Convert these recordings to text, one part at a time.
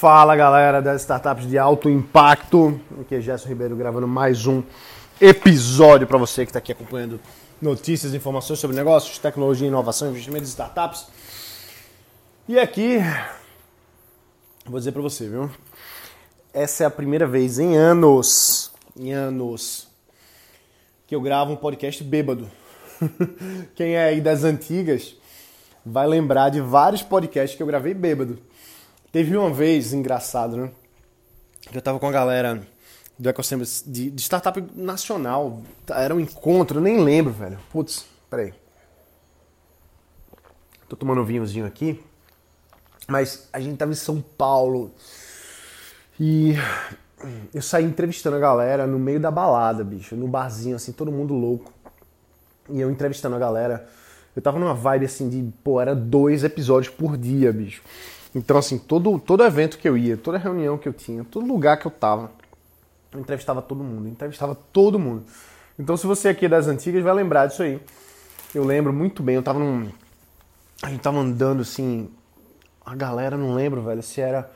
Fala galera das startups de alto impacto, aqui é Gerson Ribeiro gravando mais um episódio para você que está aqui acompanhando notícias, informações sobre negócios, tecnologia, inovação, investimento em startups. E aqui, vou dizer para você, viu? Essa é a primeira vez em anos, em anos, que eu gravo um podcast bêbado. Quem é aí das antigas vai lembrar de vários podcasts que eu gravei bêbado. Teve uma vez, engraçado, né? Eu tava com a galera do ecossistema de, de startup nacional. Era um encontro, eu nem lembro, velho. Putz, peraí. Tô tomando um vinhozinho aqui. Mas a gente tava em São Paulo. E eu saí entrevistando a galera no meio da balada, bicho. No barzinho, assim, todo mundo louco. E eu entrevistando a galera. Eu tava numa vibe assim de, pô, era dois episódios por dia, bicho. Então, assim, todo, todo evento que eu ia, toda reunião que eu tinha, todo lugar que eu tava, eu entrevistava todo mundo, entrevistava todo mundo. Então, se você aqui é das antigas, vai lembrar disso aí. Eu lembro muito bem, eu tava num. A gente tava andando assim. A galera, não lembro, velho, se era.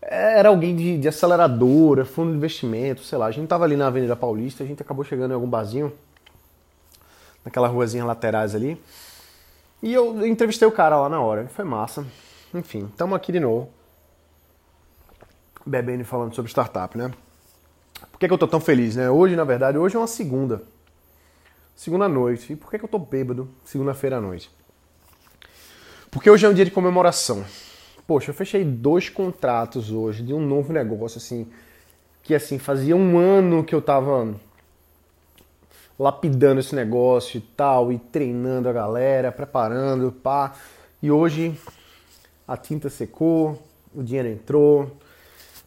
Era alguém de, de aceleradora, fundo de investimento, sei lá. A gente tava ali na Avenida Paulista, a gente acabou chegando em algum barzinho, naquela ruazinha laterais ali. E eu entrevistei o cara lá na hora, foi massa. Enfim, estamos aqui de novo. Bebendo e falando sobre startup, né? Por que, que eu tô tão feliz, né? Hoje, na verdade, hoje é uma segunda. Segunda noite. E por que, que eu tô bêbado segunda-feira à noite? Porque hoje é um dia de comemoração. Poxa, eu fechei dois contratos hoje de um novo negócio, assim, que assim, fazia um ano que eu tava lapidando esse negócio e tal, e treinando a galera, preparando, pá. E hoje a tinta secou, o dinheiro entrou.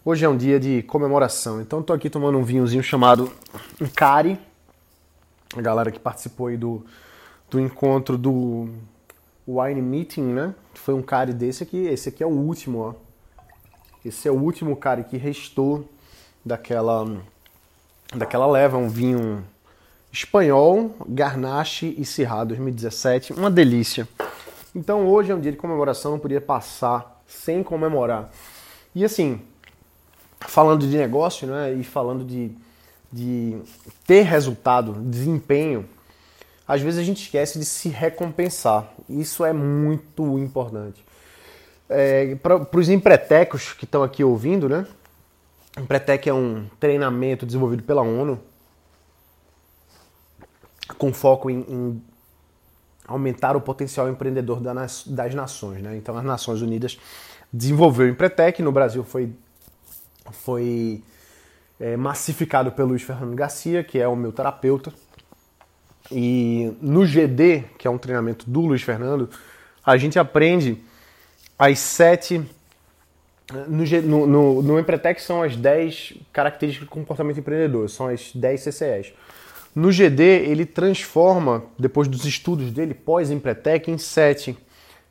Hoje é um dia de comemoração, então estou aqui tomando um vinhozinho chamado Cari. A galera que participou aí do, do encontro do Wine Meeting, né? Foi um Cari desse aqui. Esse aqui é o último, ó. Esse é o último Cari que restou daquela, daquela leva, um vinho espanhol, Garnache e Syrah 2017. Uma delícia. Então hoje é um dia de comemoração, não podia passar sem comemorar. E assim, falando de negócio né, e falando de, de ter resultado, desempenho, às vezes a gente esquece de se recompensar. Isso é muito importante. É, Para os empretecos que estão aqui ouvindo, né? Empretec é um treinamento desenvolvido pela ONU com foco em, em aumentar o potencial empreendedor das nações. Né? Então, as Nações Unidas desenvolveu o Empretec, no Brasil foi, foi é, massificado pelo Luiz Fernando Garcia, que é o meu terapeuta. E no GD, que é um treinamento do Luiz Fernando, a gente aprende as sete. No, no, no Empretec são as 10 características do comportamento empreendedor, são as 10 CCS. No GD, ele transforma, depois dos estudos dele, pós-Empretec, em sete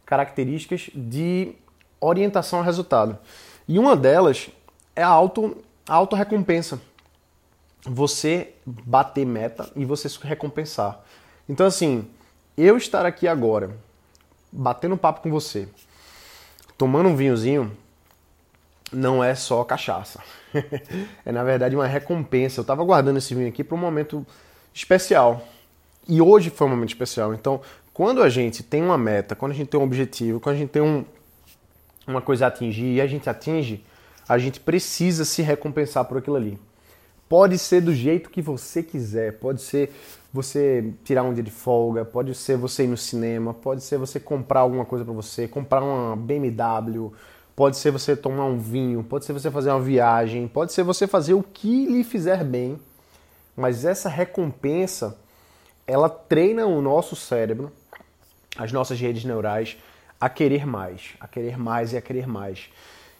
características de orientação ao resultado. E uma delas é a auto, a auto-recompensa. Você bater meta e você se recompensar. Então, assim, eu estar aqui agora, batendo papo com você, tomando um vinhozinho, não é só cachaça. é, na verdade, uma recompensa. Eu estava guardando esse vinho aqui para um momento especial. E hoje foi um momento especial. Então, quando a gente tem uma meta, quando a gente tem um objetivo, quando a gente tem um, uma coisa a atingir e a gente atinge, a gente precisa se recompensar por aquilo ali. Pode ser do jeito que você quiser, pode ser você tirar um dia de folga, pode ser você ir no cinema, pode ser você comprar alguma coisa para você, comprar uma BMW, pode ser você tomar um vinho, pode ser você fazer uma viagem, pode ser você fazer o que lhe fizer bem mas essa recompensa, ela treina o nosso cérebro, as nossas redes neurais, a querer mais, a querer mais e a querer mais.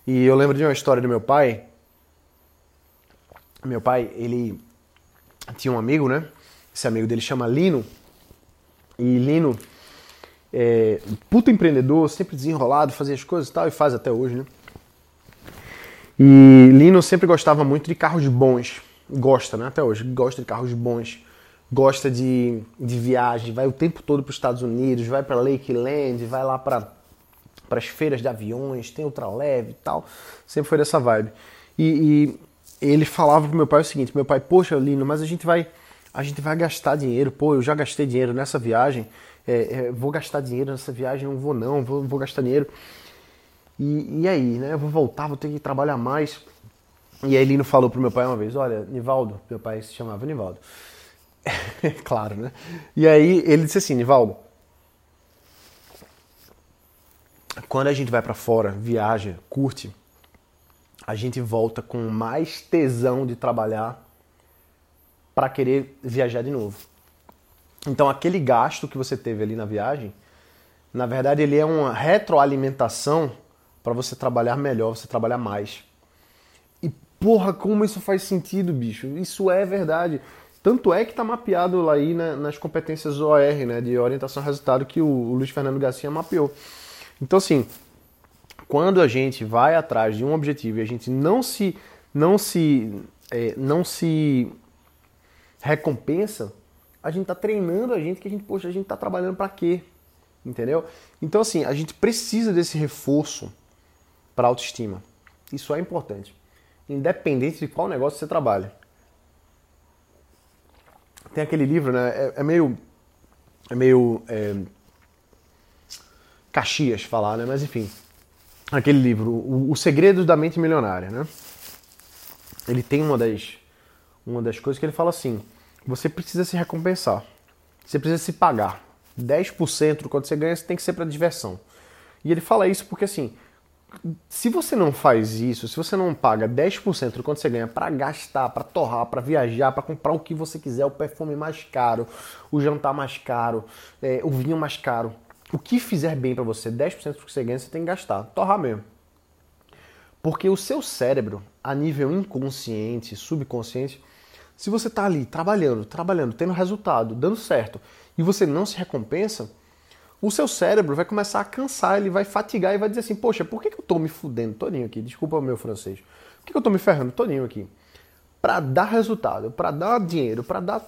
E eu lembro de uma história do meu pai. Meu pai, ele tinha um amigo, né? Esse amigo dele chama Lino. E Lino, é, puta empreendedor, sempre desenrolado, fazia as coisas e tal, e faz até hoje, né? E Lino sempre gostava muito de carros bons gosta, né, até hoje, gosta de carros bons, gosta de, de viagem, vai o tempo todo para os Estados Unidos, vai para Lakeland, vai lá para para as feiras de aviões, tem ultraleve e tal. Sempre foi dessa vibe. E, e, ele falava pro meu pai o seguinte: meu pai, poxa, Lino, mas a gente vai, a gente vai gastar dinheiro. Pô, eu já gastei dinheiro nessa viagem. É, é, vou gastar dinheiro nessa viagem, não vou não, vou, vou gastar dinheiro. E, e aí, né? Eu vou voltar, vou ter que trabalhar mais. E aí Lino falou pro meu pai uma vez, olha, Nivaldo, meu pai se chamava Nivaldo. claro, né? E aí ele disse assim, Nivaldo, quando a gente vai para fora, viaja, curte, a gente volta com mais tesão de trabalhar para querer viajar de novo. Então aquele gasto que você teve ali na viagem, na verdade ele é uma retroalimentação para você trabalhar melhor, você trabalhar mais. Porra, como isso faz sentido, bicho? Isso é verdade. Tanto é que está mapeado lá aí né, nas competências OR, né, de orientação a resultado, que o, o Luiz Fernando Garcia mapeou. Então, assim, quando a gente vai atrás de um objetivo e a gente não se, não se, é, não se recompensa, a gente está treinando a gente que a gente, poxa, a gente está trabalhando para quê? Entendeu? Então, assim, a gente precisa desse reforço para autoestima. Isso é importante. Independente de qual negócio você trabalha. Tem aquele livro, né? É, é meio. É meio. É, Caxias falar, né? Mas enfim. Aquele livro, o, o Segredos da Mente Milionária, né? Ele tem uma das, uma das coisas que ele fala assim: você precisa se recompensar. Você precisa se pagar. 10% do quanto você ganha, você tem que ser para diversão. E ele fala isso porque assim, se você não faz isso, se você não paga 10% do quanto você ganha para gastar, para torrar, para viajar, para comprar o que você quiser, o perfume mais caro, o jantar mais caro, é, o vinho mais caro, o que fizer bem para você, 10% do que você ganha, você tem que gastar, torrar mesmo. Porque o seu cérebro, a nível inconsciente, subconsciente, se você está ali trabalhando, trabalhando, tendo resultado, dando certo, e você não se recompensa, o seu cérebro vai começar a cansar, ele vai fatigar e vai dizer assim, poxa, por que, que eu estou me fudendo todinho aqui? Desculpa o meu francês. Por que, que eu estou me ferrando todinho aqui? Para dar resultado, para dar dinheiro, para dar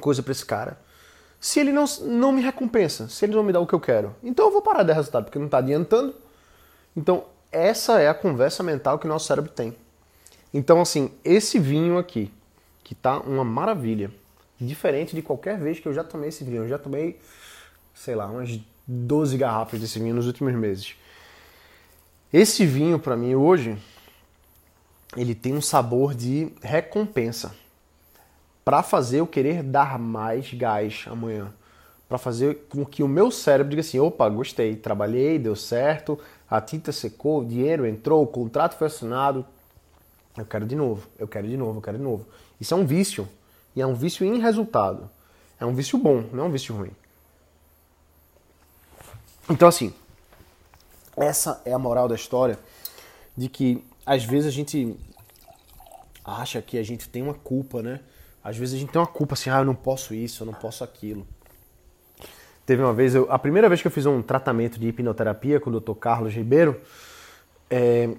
coisa para esse cara. Se ele não, não me recompensa, se ele não me dá o que eu quero, então eu vou parar de dar resultado, porque não está adiantando. Então, essa é a conversa mental que o nosso cérebro tem. Então, assim, esse vinho aqui, que tá uma maravilha, diferente de qualquer vez que eu já tomei esse vinho. Eu já tomei sei lá, umas 12 garrafas desse vinho nos últimos meses. Esse vinho, para mim, hoje, ele tem um sabor de recompensa. Para fazer eu querer dar mais gás amanhã. Para fazer com que o meu cérebro diga assim: opa, gostei, trabalhei, deu certo, a tinta secou, o dinheiro entrou, o contrato foi assinado. Eu quero de novo, eu quero de novo, eu quero de novo. Isso é um vício. E é um vício em resultado. É um vício bom, não é um vício ruim. Então, assim, essa é a moral da história de que às vezes a gente acha que a gente tem uma culpa, né? Às vezes a gente tem uma culpa assim, ah, eu não posso isso, eu não posso aquilo. Teve uma vez, eu, a primeira vez que eu fiz um tratamento de hipnoterapia com o Dr. Carlos Ribeiro, é,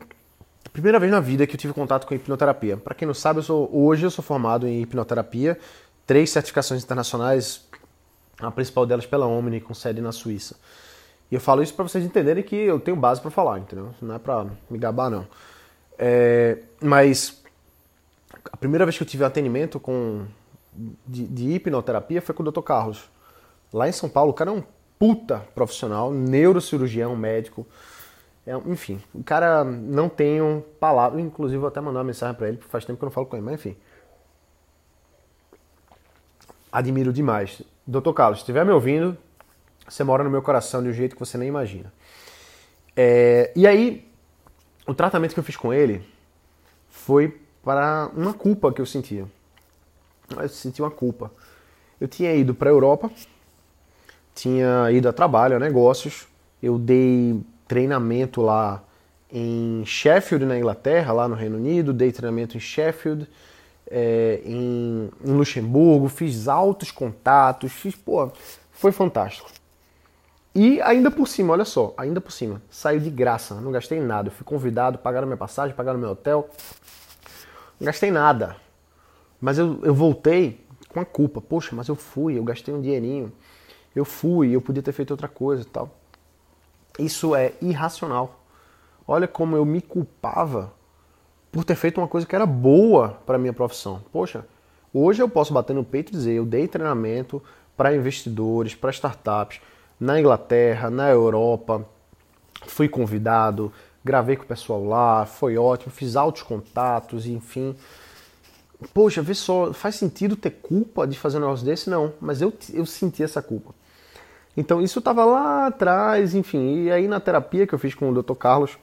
a primeira vez na vida que eu tive contato com hipnoterapia. Para quem não sabe, eu sou, hoje eu sou formado em hipnoterapia, três certificações internacionais, a principal delas pela Omni, com sede na Suíça. E eu falo isso para vocês entenderem que eu tenho base para falar, entendeu? Não é para me gabar, não. É, mas a primeira vez que eu tive atendimento com, de, de, hipnoterapia foi com o Dr. Carlos. Lá em São Paulo, o cara é um puta profissional, neurocirurgião, médico. É, enfim, o cara não tem um palavra. Inclusive, vou até mandar uma mensagem para ele, porque faz tempo que eu não falo com ele, mas enfim. Admiro demais. Dr. Carlos, se estiver me ouvindo, você mora no meu coração de um jeito que você nem imagina. É, e aí, o tratamento que eu fiz com ele foi para uma culpa que eu sentia. Eu senti uma culpa. Eu tinha ido para a Europa, tinha ido a trabalho, a negócios, eu dei treinamento lá em Sheffield, na Inglaterra, lá no Reino Unido, dei treinamento em Sheffield, é, em, em Luxemburgo, fiz altos contatos, fiz, pô, foi fantástico. E ainda por cima, olha só, ainda por cima, saiu de graça, não gastei nada. Eu fui convidado, pagaram minha passagem, pagaram meu hotel. Não gastei nada. Mas eu, eu voltei com a culpa. Poxa, mas eu fui, eu gastei um dinheirinho. Eu fui, eu podia ter feito outra coisa e tal. Isso é irracional. Olha como eu me culpava por ter feito uma coisa que era boa para minha profissão. Poxa, hoje eu posso bater no peito e dizer, eu dei treinamento para investidores, para startups na Inglaterra, na Europa, fui convidado, gravei com o pessoal lá, foi ótimo, fiz altos contatos, enfim. Poxa, vê só, faz sentido ter culpa de fazer um negócio desse? Não, mas eu, eu senti essa culpa. Então isso estava lá atrás, enfim, e aí na terapia que eu fiz com o Dr. Carlos,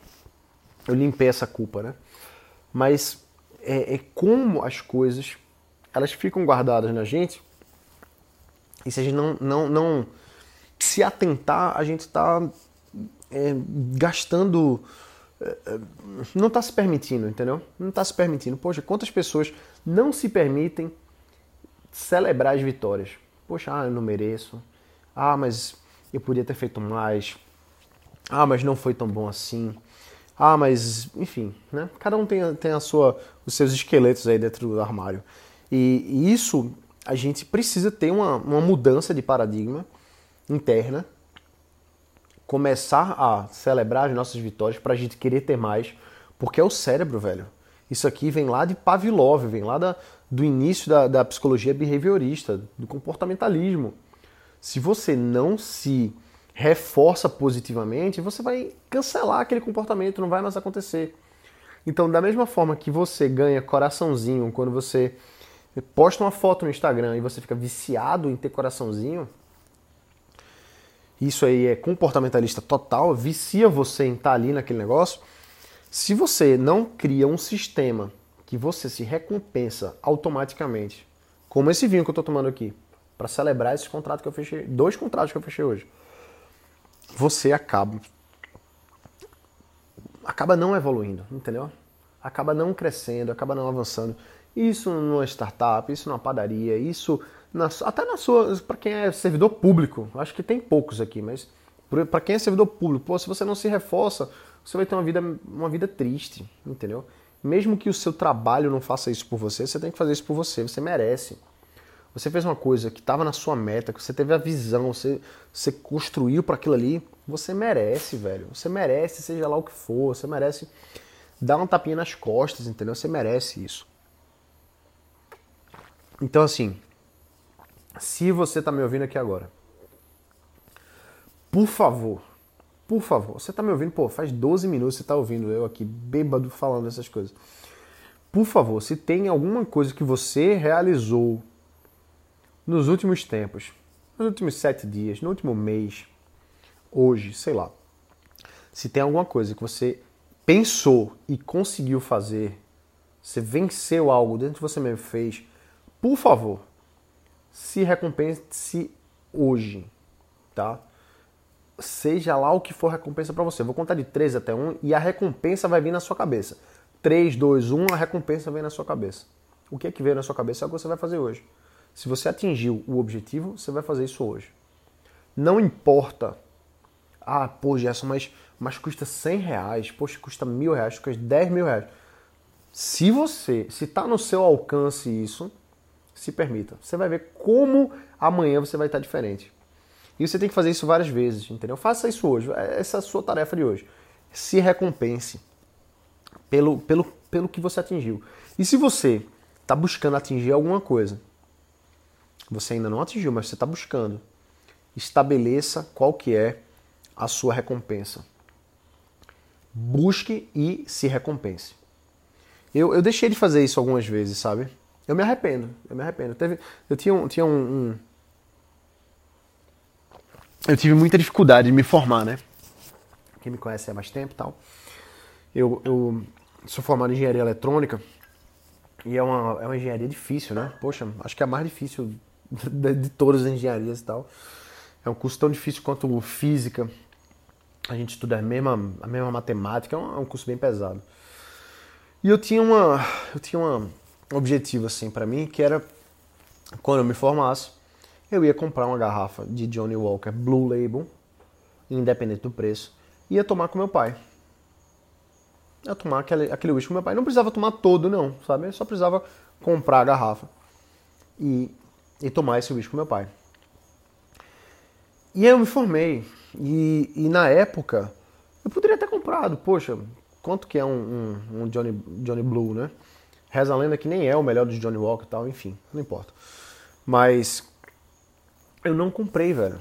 eu limpei essa culpa, né? Mas é, é como as coisas elas ficam guardadas na gente e se a gente não, não, não se atentar, a gente está é, gastando. É, é não está se permitindo, entendeu? Não está se permitindo. Poxa, quantas pessoas não se permitem celebrar as vitórias? Poxa, ah, eu não mereço. Ah, mas eu podia ter feito mais. Ah, mas não foi tão bom assim. Ah, mas, enfim, né? Cada um tem, tem a sua, os seus esqueletos aí dentro do armário. E, e isso, a gente precisa ter uma, uma mudança de paradigma interna, começar a celebrar as nossas vitórias para a gente querer ter mais, porque é o cérebro, velho. Isso aqui vem lá de Pavlov, vem lá da, do início da, da psicologia behaviorista, do comportamentalismo. Se você não se reforça positivamente, você vai cancelar aquele comportamento, não vai mais acontecer. Então, da mesma forma que você ganha coraçãozinho quando você posta uma foto no Instagram e você fica viciado em ter coraçãozinho, isso aí é comportamentalista total, vicia você em estar ali naquele negócio. Se você não cria um sistema que você se recompensa automaticamente, como esse vinho que eu estou tomando aqui, para celebrar esse contrato que eu fechei, dois contratos que eu fechei hoje você acaba acaba não evoluindo, entendeu? Acaba não crescendo, acaba não avançando. Isso numa startup, isso numa padaria, isso na, até na sua, para quem é servidor público, acho que tem poucos aqui, mas para quem é servidor público, pô, se você não se reforça, você vai ter uma vida, uma vida triste, entendeu? Mesmo que o seu trabalho não faça isso por você, você tem que fazer isso por você, você merece. Você fez uma coisa que estava na sua meta, que você teve a visão, você, você construiu para aquilo ali, você merece, velho. Você merece, seja lá o que for, você merece dar uma tapinha nas costas, entendeu? Você merece isso. Então, assim, se você está me ouvindo aqui agora, por favor, por favor, você está me ouvindo, pô, faz 12 minutos você está ouvindo eu aqui, bêbado, falando essas coisas. Por favor, se tem alguma coisa que você realizou nos últimos tempos, nos últimos sete dias, no último mês, hoje, sei lá, se tem alguma coisa que você pensou e conseguiu fazer, você venceu algo dentro de você mesmo fez, por favor, se recompense hoje, tá? Seja lá o que for recompensa para você. vou contar de 3 até 1 e a recompensa vai vir na sua cabeça. 3, 2, 1, a recompensa vem na sua cabeça. O que é que veio na sua cabeça é o que você vai fazer hoje. Se você atingiu o objetivo, você vai fazer isso hoje. Não importa. Ah, pô, Gerson, mas, mas custa 100 reais, poxa, custa mil reais, custa 10 mil reais. Se você, se está no seu alcance isso, se permita. Você vai ver como amanhã você vai estar diferente. E você tem que fazer isso várias vezes, entendeu? Faça isso hoje. Essa é a sua tarefa de hoje. Se recompense pelo, pelo, pelo que você atingiu. E se você está buscando atingir alguma coisa você ainda não atingiu, mas você está buscando. Estabeleça qual que é a sua recompensa. Busque e se recompense. Eu, eu deixei de fazer isso algumas vezes, sabe? Eu me arrependo, eu me arrependo. Teve, eu tinha, um, tinha um, um, Eu tive muita dificuldade de me formar, né? Quem me conhece há mais tempo e tal. Eu, eu sou formado em engenharia eletrônica e é uma, é uma engenharia difícil, né? Poxa, acho que é a mais difícil de todas as engenharias e tal. É um curso tão difícil quanto física. A gente estuda a mesma, a mesma matemática, é um, é um curso bem pesado. E eu tinha uma, eu tinha uma, um objetivo assim para mim, que era quando eu me formasse, eu ia comprar uma garrafa de Johnny Walker Blue Label, independente do preço, e ia tomar com meu pai. ia tomar aquele, aquele whisky com meu pai. Não precisava tomar todo, não, sabe? Eu só precisava comprar a garrafa. E e tomar esse uísque com meu pai. E aí eu me formei. E, e na época, eu poderia ter comprado, poxa, quanto que é um, um, um Johnny, Johnny Blue, né? Reza a lenda que nem é o melhor dos Johnny Walker e tal, enfim, não importa. Mas eu não comprei, velho.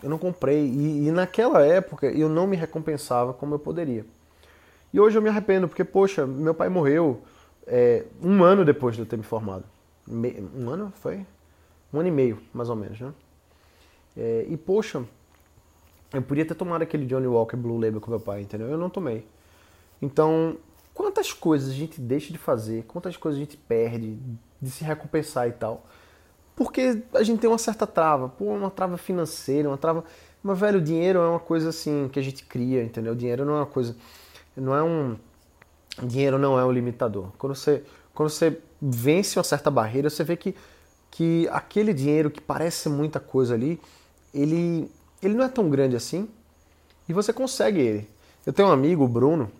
Eu não comprei. E, e, naquela época eu não me recompensava como eu poderia. E hoje eu me arrependo, porque, poxa, meu pai morreu é, um ano depois de eu ter me formado. Me, um ano? Foi? Um ano e meio, mais ou menos, né? É, e, poxa, eu podia ter tomado aquele Johnny Walker Blue Label com meu pai, entendeu? Eu não tomei. Então, quantas coisas a gente deixa de fazer, quantas coisas a gente perde de se recompensar e tal. Porque a gente tem uma certa trava, pô, uma trava financeira, uma trava. Mas, velho, o dinheiro é uma coisa assim que a gente cria, entendeu? O dinheiro não é uma coisa. Não é um. Dinheiro não é um limitador. Quando você, quando você vence uma certa barreira, você vê que, que aquele dinheiro que parece muita coisa ali, ele, ele não é tão grande assim e você consegue ele. Eu tenho um amigo, o Bruno,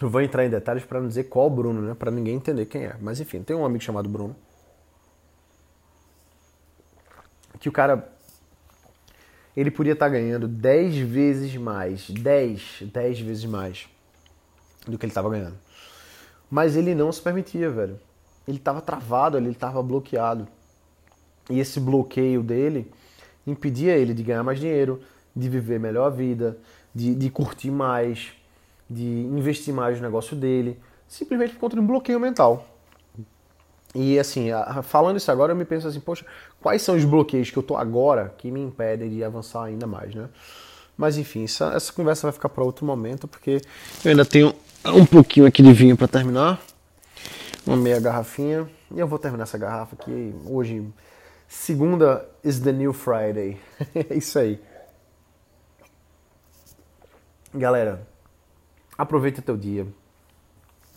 não vou entrar em detalhes para não dizer qual Bruno, né? Para ninguém entender quem é. Mas enfim, tem um amigo chamado Bruno. Que o cara ele podia estar tá ganhando 10 vezes mais, 10, 10 vezes mais do que ele estava ganhando. Mas ele não se permitia, velho. Ele estava travado ali, ele estava bloqueado. E esse bloqueio dele impedia ele de ganhar mais dinheiro, de viver melhor a vida, de, de curtir mais, de investir mais no negócio dele, simplesmente por conta de um bloqueio mental. E assim, falando isso agora, eu me penso assim, poxa, quais são os bloqueios que eu tô agora que me impedem de avançar ainda mais, né? Mas enfim, essa, essa conversa vai ficar para outro momento, porque eu ainda tenho um pouquinho aqui de vinho para terminar, uma meia garrafinha, e eu vou terminar essa garrafa aqui hoje. Segunda is the new Friday. é isso aí. Galera, aproveita teu dia.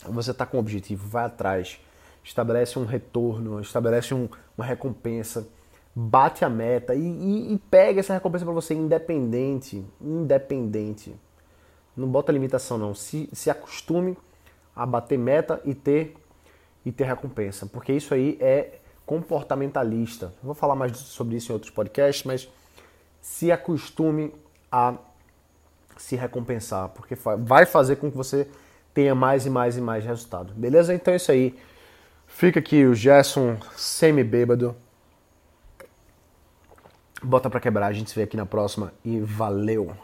Você está com um objetivo, vai atrás. Estabelece um retorno, estabelece um, uma recompensa. Bate a meta e, e, e pega essa recompensa para você independente. Independente. Não bota limitação não. Se, se acostume a bater meta e ter e ter recompensa, porque isso aí é comportamentalista. vou falar mais sobre isso em outros podcasts, mas se acostume a se recompensar, porque vai fazer com que você tenha mais e mais e mais resultado. Beleza? Então é isso aí. Fica aqui o Gerson semi-bêbado. Bota pra quebrar, a gente se vê aqui na próxima e valeu!